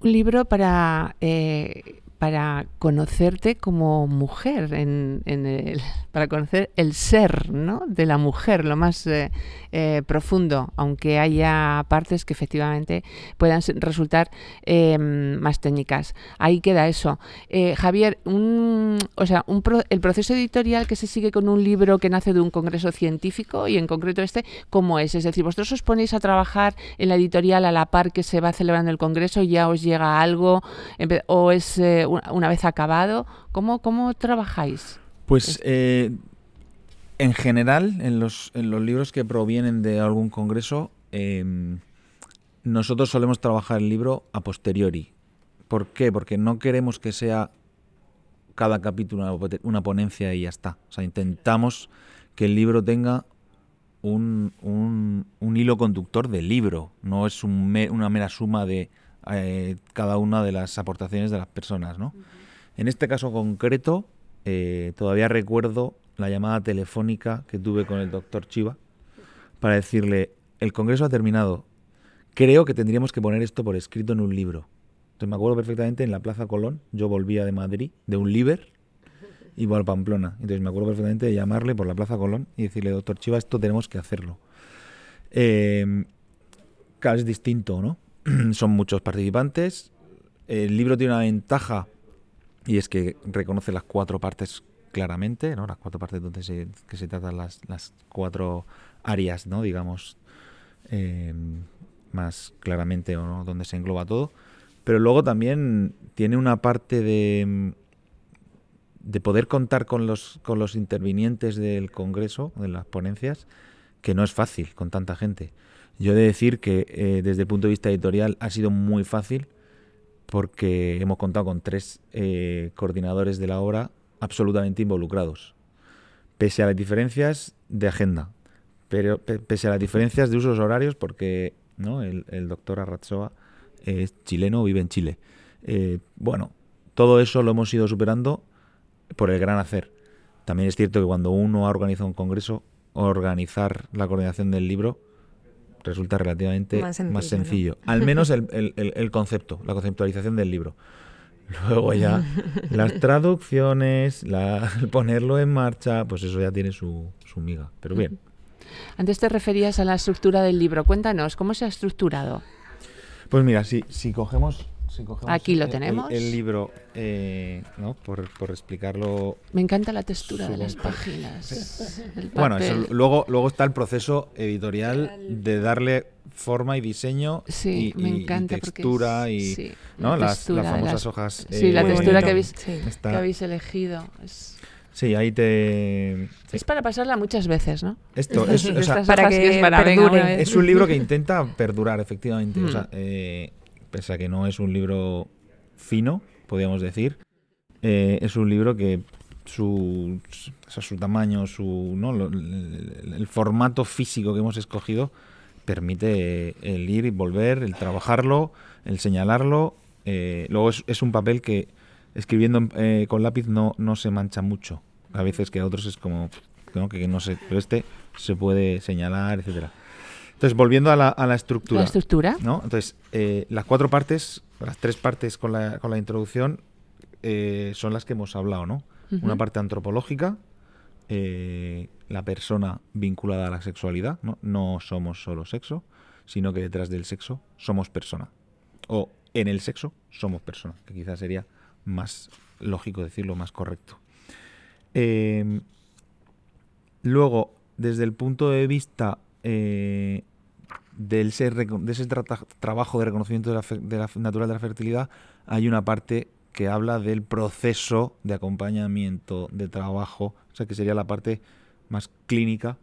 Un libro para eh, para conocerte como mujer, en, el, para conocer el ser ¿no? de la mujer, lo más eh, eh, profundo, aunque haya partes que efectivamente puedan resultar em, más técnicas. Ahí queda eso. Eh, Javier, un, o sea, un el proceso editorial que se sigue con un libro que nace de un congreso científico y en concreto este, ¿cómo es? Es decir, vosotros os ponéis a trabajar en la editorial a la par que se va celebrando el congreso, ya os llega algo, o es una vez acabado? ¿Cómo, cómo trabajáis? Pues eh, en general, en los, en los libros que provienen de algún congreso, em, nosotros solemos trabajar el libro a posteriori. ¿Por qué? Porque no queremos que sea cada capítulo una, ponencia y ya está. O sea, intentamos que el libro tenga un, un, hilo conductor del libro, no es una mera suma de eh, cada una de las aportaciones de las personas, ¿no? En este caso concreto, eh, todavía recuerdo la llamada telefónica que tuve con el doctor Chiva para decirle, el Congreso ha terminado, creo que tendríamos que poner esto por escrito en un libro. Entonces me acuerdo perfectamente en la Plaza Colón, yo volvía de Madrid, de un Liber, iba a Pamplona. Entonces me acuerdo perfectamente de llamarle por la Plaza Colón y decirle, doctor Chiva, esto tenemos que hacerlo. Eh, claro, es distinto, ¿no? Son muchos participantes. El libro tiene una ventaja y es que reconoce las cuatro partes claramente, ¿no? Las cuatro partes donde se, que se tratan las, las cuatro áreas, ¿no? Digamos, em, más claramente, ¿no? Donde se engloba todo. Pero luego también tiene una parte de, de poder contar con los, con los intervinientes del Congreso, de las ponencias, que no es fácil con tanta gente. Yo he de decir que eh, desde el punto de vista editorial ha sido muy fácil porque hemos contado con tres eh, coordinadores de la obra absolutamente involucrados, pese a las diferencias de agenda, pero pese a las diferencias de usos horarios, porque ¿no? el, doctor Arratsoa es chileno, vive en Chile. Eh, bueno, todo eso lo hemos ido superando por el gran hacer. También es cierto que cuando uno ha organizado un congreso, organizar la coordinación del libro resulta relativamente más sencillo. Al menos el, concepto, la conceptualización del libro. Luego ya las traducciones, la, ponerlo en marcha, pues eso ya tiene su, su miga. Pero bien. Antes te referías a la estructura del libro. Cuéntanos, ¿cómo se ha estructurado? Pues mira, si, si cogemos Aquí lo tenemos. El, libro, eh, ¿no? Por, por, explicarlo. Me encanta la textura de las páginas. bueno, luego, luego está el proceso editorial de darle forma y diseño sí, y, me encanta textura y ¿no? las, famosas hojas. Sí, la eh, textura que habéis, que habéis elegido. Es... Sí, ahí te... Es para pasarla muchas veces, ¿no? Esto es, o sea, Estas para hojas que es para, perdure. es un libro que intenta perdurar, efectivamente. O Mm. sea, eh, pese a que no es un libro fino, podríamos decir, eh, es un libro que su, su tamaño, su ¿no? El, formato físico que hemos escogido permite eh, el ir y volver, el trabajarlo, el señalarlo. eh, luego es, un papel que escribiendo en- con lápiz no, no se mancha mucho. A veces que a otros es como ¿no? que no sé, pero este se puede señalar, etcétera. Entonces, volviendo a la, a la estructura. La estructura. ¿no? Entonces, eh, las cuatro partes, las tres partes con la, con la introducción, eh, son las que hemos hablado, ¿no? Una parte antropológica, eh, la persona vinculada a la sexualidad, ¿no? No somos solo sexo, sino que detrás del sexo somos persona. O en el sexo somos persona, que quizás sería más lógico decirlo, más correcto. Eh, luego, desde el punto de vista eh, de ese trabajo de reconocimiento de la, de la natural de la fertilidad, hay una parte que habla del proceso de acompañamiento, de trabajo, o sea, que sería la parte más clínica,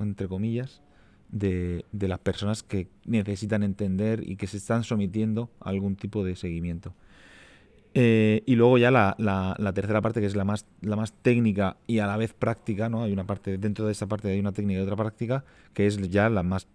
entre comillas, de, de las personas que necesitan entender y que se están sometiendo a algún tipo de seguimiento. Eh, y luego ya la, la- tercera parte, que es la más, la más técnica y a la vez práctica, ¿no? Hay una parte, dentro de esa parte hay una técnica y otra práctica, que es ya la más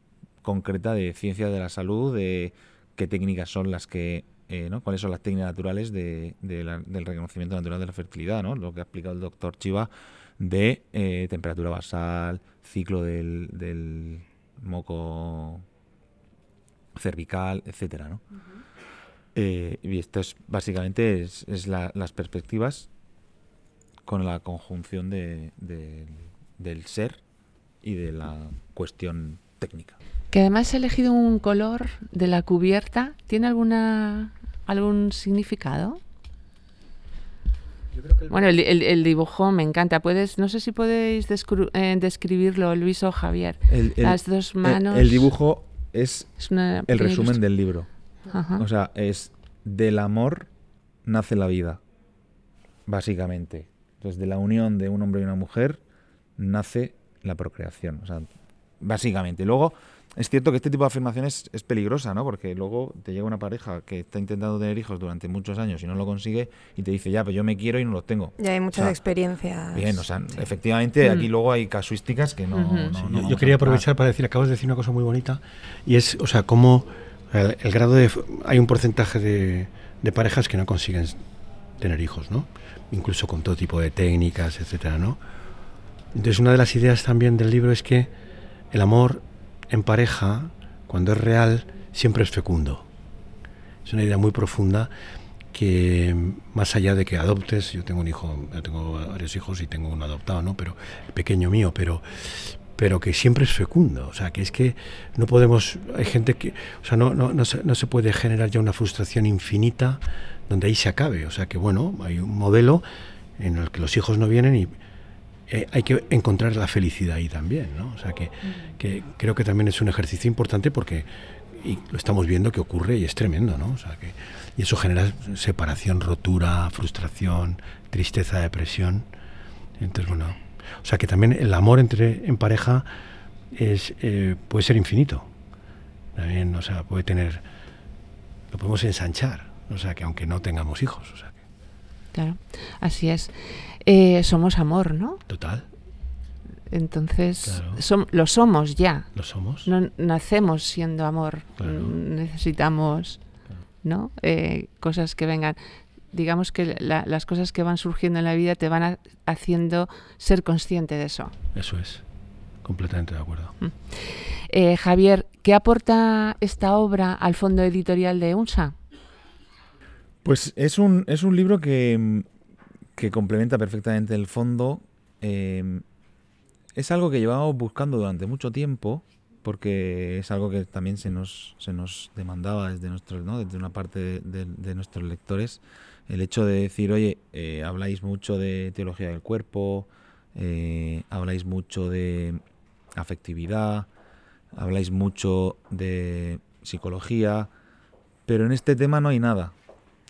concreta de ciencia de la salud, de qué técnicas son las que, eh, ¿no? Cuáles son las técnicas naturales de, del reconocimiento natural de la fertilidad, ¿no? Lo que ha explicado el doctor Chiva de eh, temperatura basal, ciclo del, del moco cervical, etcétera, ¿no? Eh, y esto es básicamente es, es la- las perspectivas con la conjunción de, de- del ser y de la cuestión técnica. Que además he elegido un color de la cubierta. ¿Tiene alguna algún significado? Bueno, el, el- el dibujo me encanta. Puedes, no sé si podéis descru- eh, describirlo, Luis o Javier. El, el- Las dos el- manos. el dibujo es es una el resumen del libro. Ajá. O sea, es del amor nace la vida, básicamente. Entonces, de la unión de un hombre y una mujer nace la procreación. O sea, básicamente. Luego, es cierto que este tipo de afirmaciones es peligrosa, ¿no? Porque luego te llega una pareja que está intentando tener hijos durante muchos años y no lo consigue y te dice, ya, pero yo me quiero y no los tengo. Ya hay muchas O sea, experiencias. Bien, o sea, efectivamente, Mm. aquí luego hay casuísticas que no. Ujú. no- Sí, no yo, quería aprovechar para decir, acabas de decir una cosa muy bonita, y es, o sea, cómo el, grado de... Hay un porcentaje de, parejas que no consiguen tener hijos, ¿no? Incluso con todo tipo de técnicas, etcétera, ¿no? Entonces, una de las ideas también del libro es que el amor en pareja, cuando es real, siempre es fecundo. Es una idea muy profunda que más allá de que adoptes, yo tengo un hijo, tengo varios hijos y tengo uno adoptado, ¿no? Pero el pequeño mío, pero pero que siempre es fecundo, o sea, que es que no podemos, hay gente que, o sea, no, no, no, se, no se puede generar ya una frustración infinita donde ahí se acabe, o sea, que bueno, hay un modelo en el que los hijos no vienen y eh, hay que encontrar la felicidad ahí también, ¿no? O sea, que, que creo que también es un ejercicio importante porque y lo estamos viendo que ocurre y es tremendo, ¿no? O sea, que, y eso genera separación, rotura, frustración, tristeza, depresión. Entonces, bueno, o sea que también el amor entre en pareja es eh, puede ser infinito. También, o sea, puede tener lo podemos ensanchar, o sea, que aunque no tengamos hijos, o sea, que, Claro, así es. Eh, somos amor, ¿no? total, Entonces, Claro. som- lo somos ya. lo somos. No nacemos siendo amor. Claro. Necesitamos, ¿no? Eh, cosas que vengan. Digamos que la- las cosas que van surgiendo en la vida te van ha- haciendo ser consciente de eso. Eso es. Completamente de acuerdo. Eh, Javier, ¿qué aporta esta obra al fondo editorial de UNSA? Pues es un, es un libro que, mm, que complementa perfectamente el fondo. eh, es algo que llevábamos buscando durante mucho tiempo, porque es algo que también se nos, se nos demandaba desde, nuestros, ¿no? desde una parte de, de- de nuestros lectores. El hecho de decir, oye, eh, habláis mucho de teología del cuerpo, eh, habláis mucho de afectividad, habláis mucho de psicología, pero en este tema no hay nada.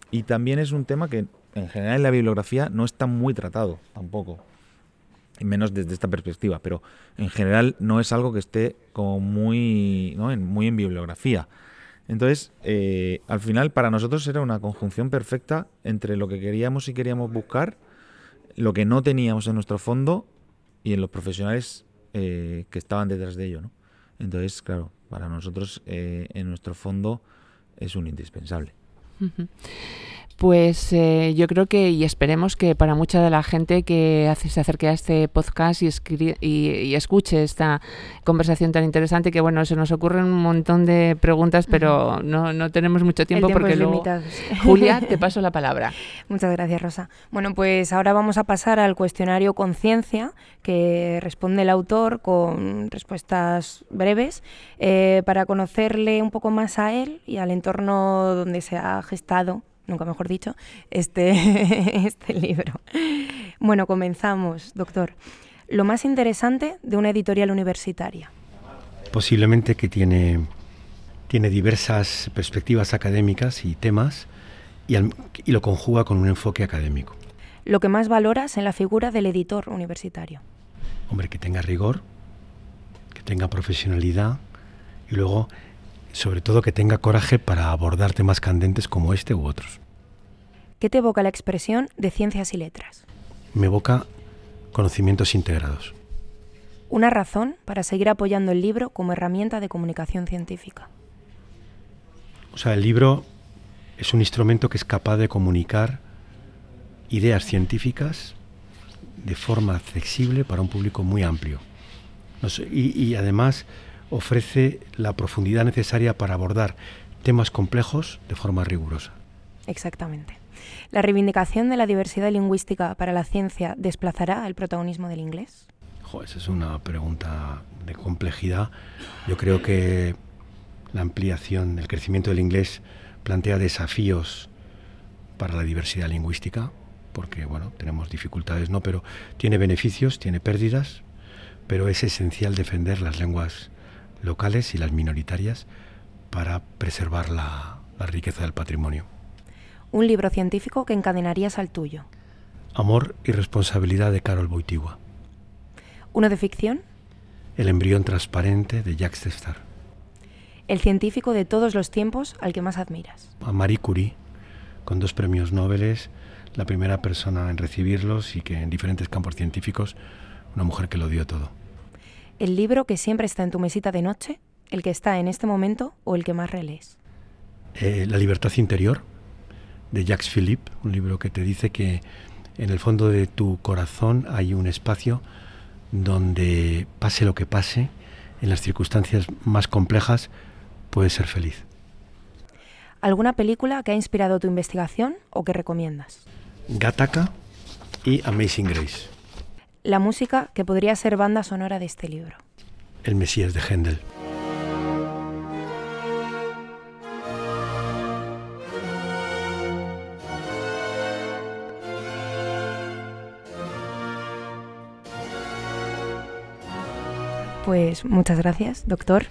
Y también es un tema que en general en la bibliografía no está muy tratado tampoco. Menos desde esta perspectiva, pero en general no es algo que esté como muy, ¿no? en, muy en bibliografía. Entonces, eh, al final para nosotros era una conjunción perfecta entre lo que queríamos y queríamos buscar, lo que no teníamos en nuestro fondo y en los profesionales eh, que estaban detrás de ello. ¿no? Entonces, claro, para nosotros eh, en nuestro fondo es un indispensable. Pues eh, yo creo que y esperemos que para mucha de la gente que hace, se acerque a este podcast y, y, escuche esta conversación tan interesante, que bueno, se nos ocurren un montón de preguntas, pero no, no tenemos mucho tiempo, porque luego... Julia, te paso la palabra. Muchas gracias, Rosa. Bueno, pues ahora vamos a pasar al cuestionario Conciencia, que responde el autor con respuestas breves, eh, para conocerle un poco más a él y al entorno donde se ha gestado nunca mejor dicho, este, este libro. Bueno, comenzamos, doctor. Lo más interesante de una editorial universitaria. Posiblemente que tiene, tiene diversas perspectivas académicas y temas y, y lo conjuga con un enfoque académico. Lo que más valoras en la figura del editor universitario. Hombre, que tenga rigor, que tenga profesionalidad y luego sobre todo que tenga coraje para abordar temas candentes como este u otros. ¿Qué te evoca la expresión de ciencias y letras? Me evoca conocimientos integrados. Una razón para seguir apoyando el libro como herramienta de comunicación científica. O sea, el libro es un instrumento que es capaz de comunicar ideas científicas de forma accesible para un público muy amplio. y, y además ofrece la profundidad necesaria para abordar temas complejos de forma rigurosa. Exactamente. ¿La reivindicación de la diversidad lingüística para la ciencia desplazará el protagonismo del inglés? esa es una pregunta de complejidad. Yo creo que la ampliación, el crecimiento del inglés plantea desafíos para la diversidad lingüística, porque bueno, tenemos dificultades, no, pero tiene beneficios, tiene pérdidas, pero es esencial defender las lenguas locales y las minoritarias para preservar la, riqueza del patrimonio. Un libro científico que encadenarías al tuyo. Amor y responsabilidad de Carol Boitigua. ¿Uno de ficción? El embrión transparente de Jacques Testar. El científico de todos los tiempos al que más admiras. A Marie Curie, con dos premios Nobel, la primera persona en recibirlos y que en diferentes campos científicos, una mujer que lo dio todo el libro que siempre está en tu mesita de noche, el que está en este momento o el que más relees? Eh, la libertad interior, de Jacques Philippe, un libro que te dice que en el fondo de tu corazón hay un espacio donde pase lo que pase, en las circunstancias más complejas, puedes ser feliz. ¿Alguna película que ha inspirado tu investigación o que recomiendas? Gattaca y Amazing Grace la música que podría ser banda sonora de este libro. El Mesías de Händel. Pues muchas gracias, doctor.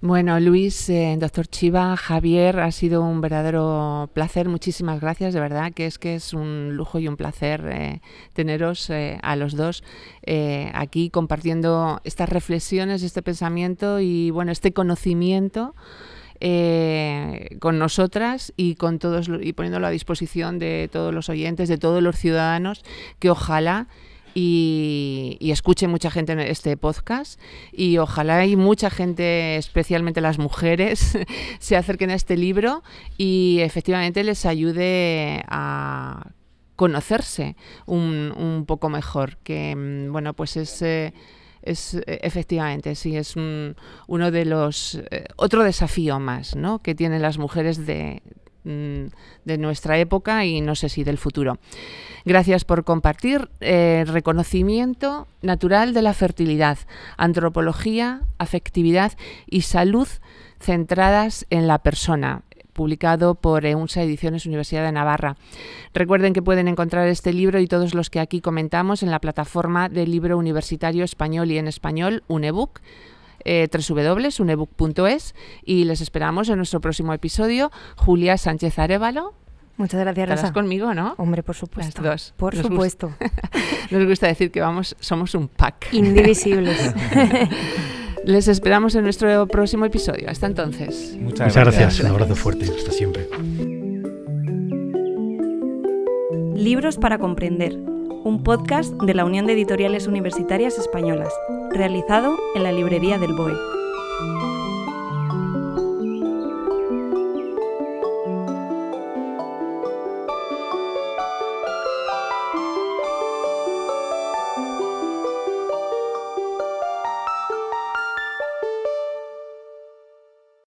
Bueno, Luis, eh, doctor Chiva, Javier, ha sido un verdadero placer. Muchísimas gracias, de verdad, que es que es un lujo y un placer eh, teneros eh, a los dos aquí compartiendo estas reflexiones, este pensamiento y bueno, este conocimiento. con nosotras y con todos y poniéndolo a disposición de todos los oyentes, de todos los ciudadanos, que ojalá y, escuche mucha gente en este podcast y ojalá y mucha gente, especialmente las mujeres, se acerquen a este libro y efectivamente les ayude a conocerse un, poco mejor, que mm, bueno, pues es... Eh, es efectivamente, sí, es uno de los eh, otro desafío más, ¿no? que tienen las mujeres de, de nuestra época y no sé si del futuro. Gracias por compartir eh, reconocimiento natural de la fertilidad, antropología, afectividad y salud centradas en la persona publicado por EUNSA Ediciones Universidad de Navarra. Recuerden que pueden encontrar este libro y todos los que aquí comentamos en la plataforma del libro universitario español y en español, Unebook eh, www.unebook.es y les esperamos en nuestro próximo episodio. Julia Sánchez Arevalo. Muchas gracias, Rosa. conmigo, ¿no? Hombre, por supuesto. Las dos. Por Nos gusta. supuesto. Nos gusta decir que vamos, somos un pack. Indivisibles. Les esperamos en nuestro próximo episodio. Hasta entonces. Muchas, Muchas gracias. gracias. Un abrazo fuerte. Hasta siempre. Libros para comprender, un podcast de la Unión de Editoriales Universitarias Españolas, realizado en la librería del BOE.